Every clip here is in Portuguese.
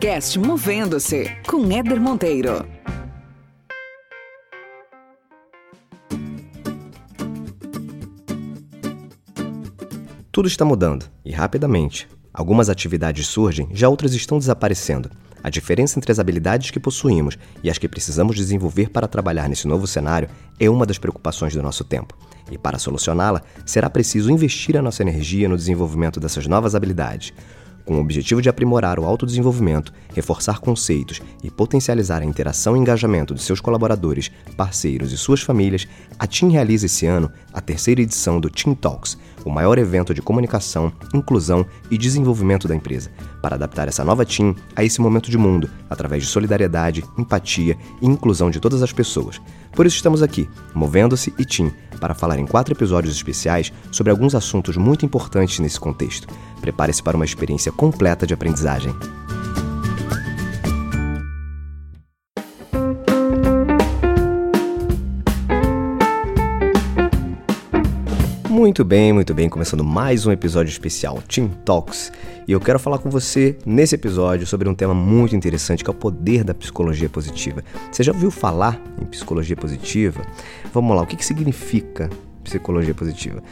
podcast Movendo-se com Éder Monteiro. Tudo está mudando e rapidamente. Algumas atividades surgem, já outras estão desaparecendo. A diferença entre as habilidades que possuímos e as que precisamos desenvolver para trabalhar nesse novo cenário é uma das preocupações do nosso tempo. E para solucioná-la, será preciso investir a nossa energia no desenvolvimento dessas novas habilidades. Com o objetivo de aprimorar o autodesenvolvimento, reforçar conceitos e potencializar a interação e engajamento de seus colaboradores, parceiros e suas famílias, a TIM realiza esse ano a terceira edição do Team Talks, o maior evento de comunicação, inclusão e desenvolvimento da empresa, para adaptar essa nova TIM a esse momento de mundo, através de solidariedade, empatia e inclusão de todas as pessoas. Por isso estamos aqui, Movendo-se e TIM, para falar em quatro episódios especiais sobre alguns assuntos muito importantes nesse contexto. Prepare-se para uma experiência completa de aprendizagem. Muito bem, muito bem, começando mais um episódio especial, Team Talks. E eu quero falar com você nesse episódio sobre um tema muito interessante que é o poder da psicologia positiva. Você já ouviu falar em psicologia positiva? Vamos lá, o que, que significa psicologia positiva?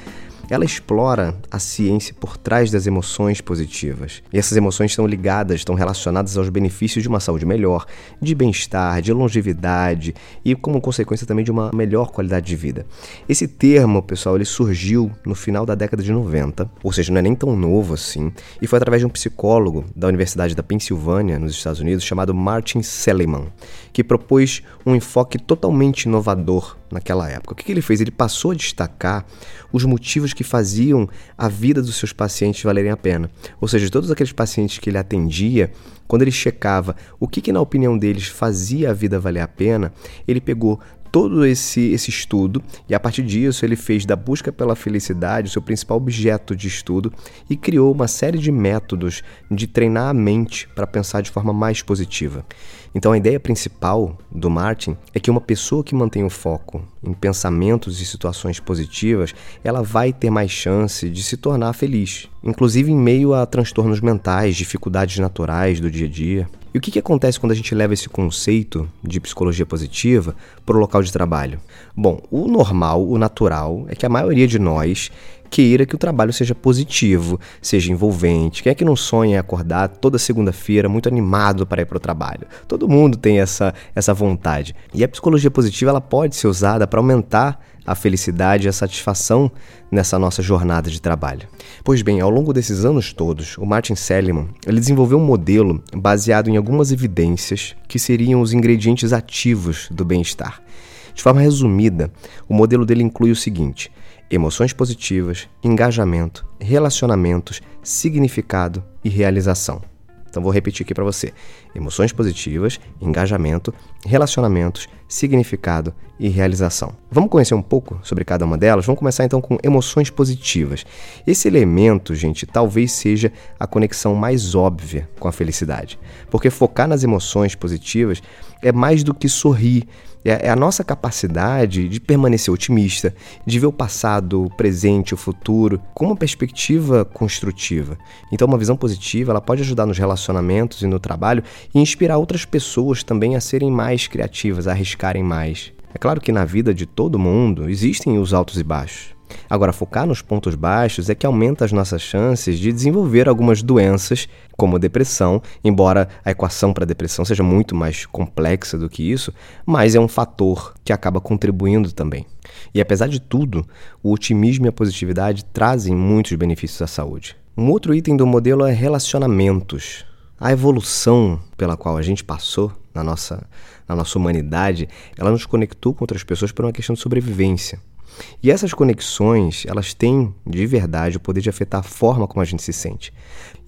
Ela explora a ciência por trás das emoções positivas. E essas emoções estão ligadas, estão relacionadas aos benefícios de uma saúde melhor, de bem-estar, de longevidade e, como consequência, também de uma melhor qualidade de vida. Esse termo, pessoal, ele surgiu no final da década de 90, ou seja, não é nem tão novo assim, e foi através de um psicólogo da Universidade da Pensilvânia, nos Estados Unidos, chamado Martin Seligman, que propôs um enfoque totalmente inovador naquela época. O que, ele fez? Ele passou a destacar os motivos que faziam a vida dos seus pacientes valerem a pena. Ou seja, todos aqueles pacientes que ele atendia, quando ele checava o que, que na opinião deles fazia a vida valer a pena, ele pegou todo esse, esse estudo e a partir disso ele fez da busca pela felicidade o seu principal objeto de estudo e criou uma série de métodos de treinar a mente para pensar de forma mais positiva. Então a ideia principal do Martin é que uma pessoa que mantém o foco em pensamentos e situações positivas, ela vai ter mais chance de se tornar feliz, inclusive em meio a transtornos mentais, dificuldades naturais do dia a dia. E o que, que acontece quando a gente leva esse conceito de psicologia positiva para o local de trabalho? Bom, o normal, o natural, é que a maioria de nós queira que o trabalho seja positivo, seja envolvente. Quem é que não sonha em acordar toda segunda-feira muito animado para ir para o trabalho? Todo mundo tem essa, essa vontade. E a psicologia positiva ela pode ser usada para aumentar a felicidade e a satisfação nessa nossa jornada de trabalho. Pois bem, ao longo desses anos todos, o Martin Seligman ele desenvolveu um modelo baseado em algumas evidências que seriam os ingredientes ativos do bem-estar. De forma resumida, o modelo dele inclui o seguinte: emoções positivas, engajamento, relacionamentos, significado e realização. Então vou repetir aqui para você: emoções positivas, engajamento, relacionamentos, significado e realização. Vamos conhecer um pouco sobre cada uma delas? Vamos começar então com emoções positivas. Esse elemento, gente, talvez seja a conexão mais óbvia com a felicidade, porque focar nas emoções positivas é mais do que sorrir, é, é a nossa capacidade de permanecer otimista, de ver o passado, o presente, o futuro com uma perspectiva construtiva. Então, uma visão positiva ela pode ajudar nos relacionamentos e no trabalho e inspirar outras pessoas também a serem mais criativas, a arriscarem mais. É claro que na vida de todo mundo existem os altos e baixos. Agora, focar nos pontos baixos é que aumenta as nossas chances de desenvolver algumas doenças, como depressão, embora a equação para a depressão seja muito mais complexa do que isso, mas é um fator que acaba contribuindo também. E apesar de tudo, o otimismo e a positividade trazem muitos benefícios à saúde. Um outro item do modelo é relacionamentos. A evolução pela qual a gente passou na nossa, na nossa humanidade, ela nos conectou com outras pessoas por uma questão de sobrevivência. E essas conexões, elas têm de verdade o poder de afetar a forma como a gente se sente.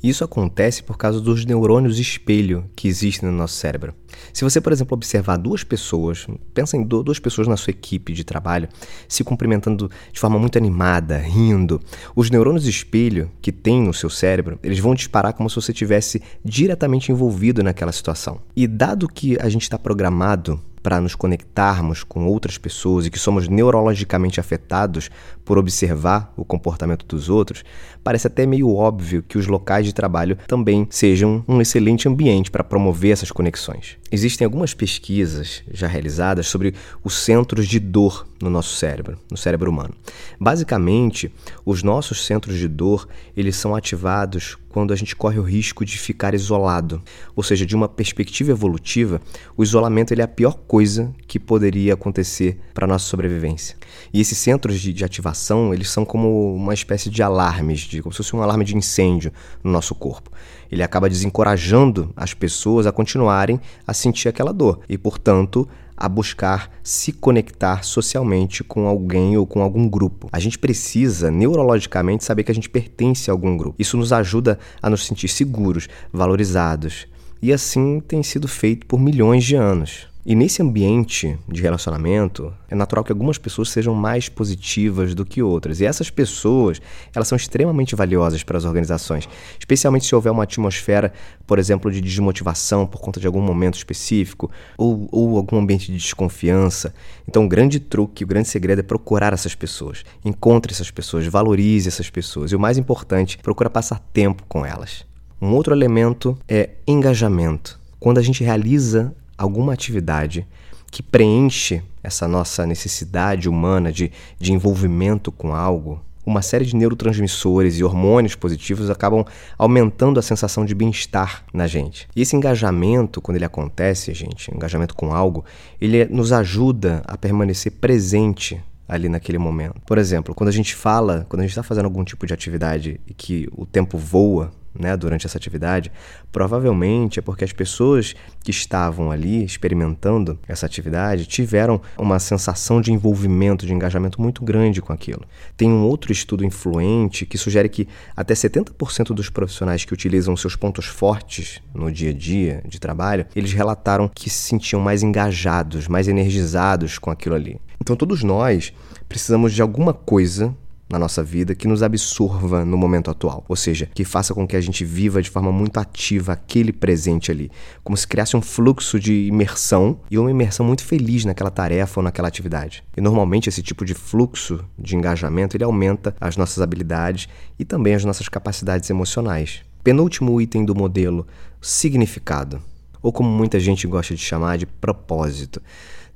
Isso acontece por causa dos neurônios espelho que existem no nosso cérebro. Se você, por exemplo, observar duas pessoas, pensa em duas pessoas na sua equipe de trabalho, se cumprimentando de forma muito animada, rindo, os neurônios espelho que tem no seu cérebro, eles vão disparar como se você tivesse diretamente envolvido naquela situação. E dado que a gente está programado para nos conectarmos com outras pessoas e que somos neurologicamente afetados por observar o comportamento dos outros, parece até meio óbvio que os locais de trabalho também sejam um excelente ambiente para promover essas conexões. Existem algumas pesquisas já realizadas sobre os centros de dor no nosso cérebro, no cérebro humano. Basicamente, os nossos centros de dor, eles são ativados quando a gente corre o risco de ficar isolado. Ou seja, de uma perspectiva evolutiva, o isolamento ele é a pior coisa que poderia acontecer para nossa sobrevivência. E esses centros de, de, ativação, eles são como uma espécie de alarmes, de, como se fosse um alarme de incêndio no nosso corpo. Ele acaba desencorajando as pessoas a continuarem a sentir aquela dor e, portanto, a buscar se conectar socialmente com alguém ou com algum grupo. A gente precisa, neurologicamente, saber que a gente pertence a algum grupo. Isso nos ajuda a nos sentir seguros, valorizados. E assim tem sido feito por milhões de anos. E nesse ambiente de relacionamento, é natural que algumas pessoas sejam mais positivas do que outras. E essas pessoas, elas são extremamente valiosas para as organizações, especialmente se houver uma atmosfera, por exemplo, de desmotivação por conta de algum momento específico ou, ou algum ambiente de desconfiança. Então, o grande truque, o grande segredo é procurar essas pessoas. Encontre essas pessoas, valorize essas pessoas. E o mais importante, procura passar tempo com elas. Um outro elemento é engajamento. Quando a gente realiza alguma atividade que preenche essa nossa necessidade humana de, de envolvimento com algo, uma série de neurotransmissores e hormônios positivos acabam aumentando a sensação de bem-estar na gente. E esse engajamento, quando ele acontece, gente, engajamento com algo, ele nos ajuda a permanecer presente ali naquele momento. Por exemplo, quando a gente fala, quando a gente está fazendo algum tipo de atividade e que o tempo voa, né, durante essa atividade, provavelmente é porque as pessoas que estavam ali experimentando essa atividade tiveram uma sensação de envolvimento, de engajamento muito grande com aquilo. Tem um outro estudo influente que sugere que até 70% dos profissionais que utilizam seus pontos fortes no dia a dia de trabalho, eles relataram que se sentiam mais engajados, mais energizados com aquilo ali. Então todos nós precisamos de alguma coisa na nossa vida que nos absorva no momento atual, ou seja, que faça com que a gente viva de forma muito ativa aquele presente ali, como se criasse um fluxo de imersão e uma imersão muito feliz naquela tarefa ou naquela atividade. E normalmente esse tipo de fluxo de engajamento ele aumenta as nossas habilidades e também as nossas capacidades emocionais. Penúltimo item do modelo, significado, ou como muita gente gosta de chamar de propósito.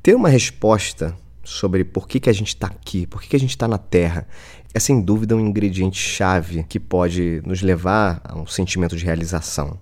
Ter uma resposta sobre por que, que a gente está aqui, por que, que a gente está na Terra, é sem dúvida um ingrediente chave que pode nos levar a um sentimento de realização.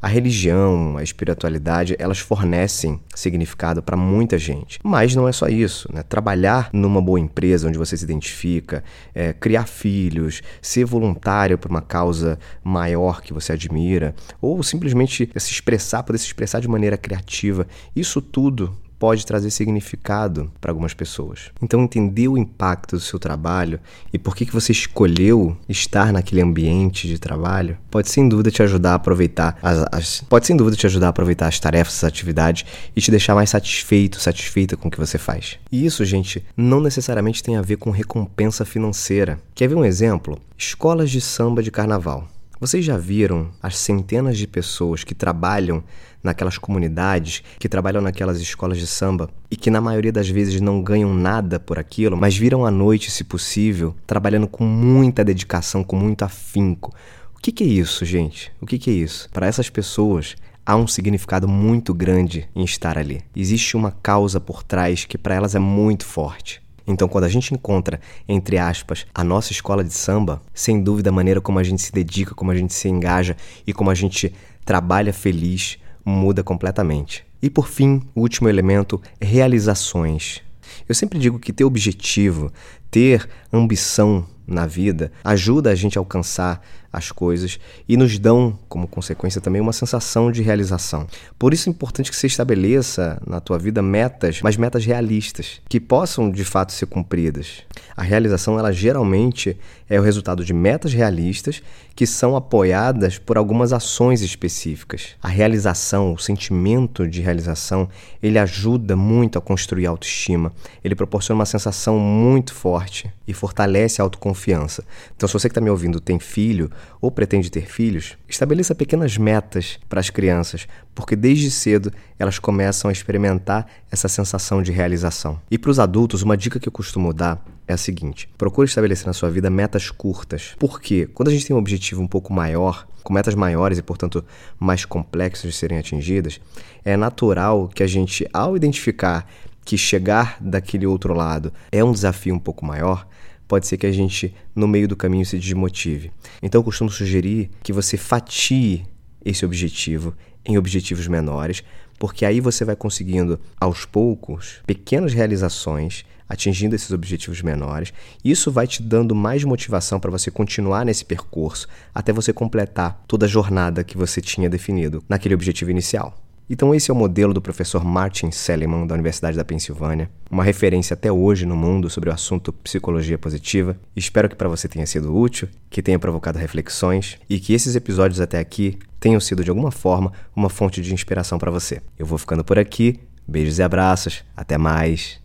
A religião, a espiritualidade, elas fornecem significado para muita gente. Mas não é só isso. Né? Trabalhar numa boa empresa onde você se identifica, é, criar filhos, ser voluntário para uma causa maior que você admira, ou simplesmente se expressar, poder se expressar de maneira criativa, isso tudo pode trazer significado para algumas pessoas. Então, entender o impacto do seu trabalho e por que, que você escolheu estar naquele ambiente de trabalho pode sem dúvida te ajudar a aproveitar as, as, pode sem dúvida te ajudar a aproveitar as tarefas, as atividades e te deixar mais satisfeito, satisfeita com o que você faz. E isso, gente, não necessariamente tem a ver com recompensa financeira. Quer ver um exemplo? Escolas de samba de carnaval. Vocês já viram as centenas de pessoas que trabalham naquelas comunidades, que trabalham naquelas escolas de samba e que na maioria das vezes não ganham nada por aquilo, mas viram à noite, se possível, trabalhando com muita dedicação, com muito afinco. O que, que é isso, gente? O que, que é isso? Para essas pessoas, há um significado muito grande em estar ali. Existe uma causa por trás que para elas é muito forte. Então, quando a gente encontra, entre aspas, a nossa escola de samba, sem dúvida a maneira como a gente se dedica, como a gente se engaja e como a gente trabalha feliz muda completamente. E por fim, o último elemento, realizações. Eu sempre digo que ter objetivo, ter ambição na vida ajuda a gente a alcançar as coisas e nos dão, como consequência também, uma sensação de realização. Por isso é importante que você estabeleça na tua vida metas, mas metas realistas, que possam de fato ser cumpridas. A realização, ela geralmente é o resultado de metas realistas que são apoiadas por algumas ações específicas. A realização, o sentimento de realização, ele ajuda muito a construir autoestima. Ele proporciona uma sensação muito forte e fortalece a autoconfiança confiança. Então, se você que está me ouvindo tem filho ou pretende ter filhos, estabeleça pequenas metas para as crianças, porque desde cedo elas começam a experimentar essa sensação de realização. E para os adultos, uma dica que eu costumo dar é a seguinte: procure estabelecer na sua vida metas curtas. Porque quando a gente tem um objetivo um pouco maior, com metas maiores e, portanto, mais complexas de serem atingidas, é natural que a gente, ao identificar que chegar daquele outro lado é um desafio um pouco maior, pode ser que a gente, no meio do caminho, se desmotive. Então, eu costumo sugerir que você fatie esse objetivo em objetivos menores, porque aí você vai conseguindo, aos poucos, pequenas realizações, atingindo esses objetivos menores. Isso vai te dando mais motivação para você continuar nesse percurso até você completar toda a jornada que você tinha definido naquele objetivo inicial. Então, esse é o modelo do professor Martin Seligman, da Universidade da Pensilvânia, uma referência até hoje no mundo sobre o assunto psicologia positiva. Espero que para você tenha sido útil, que tenha provocado reflexões e que esses episódios até aqui tenham sido de alguma forma uma fonte de inspiração para você. Eu vou ficando por aqui. Beijos e abraços. Até mais.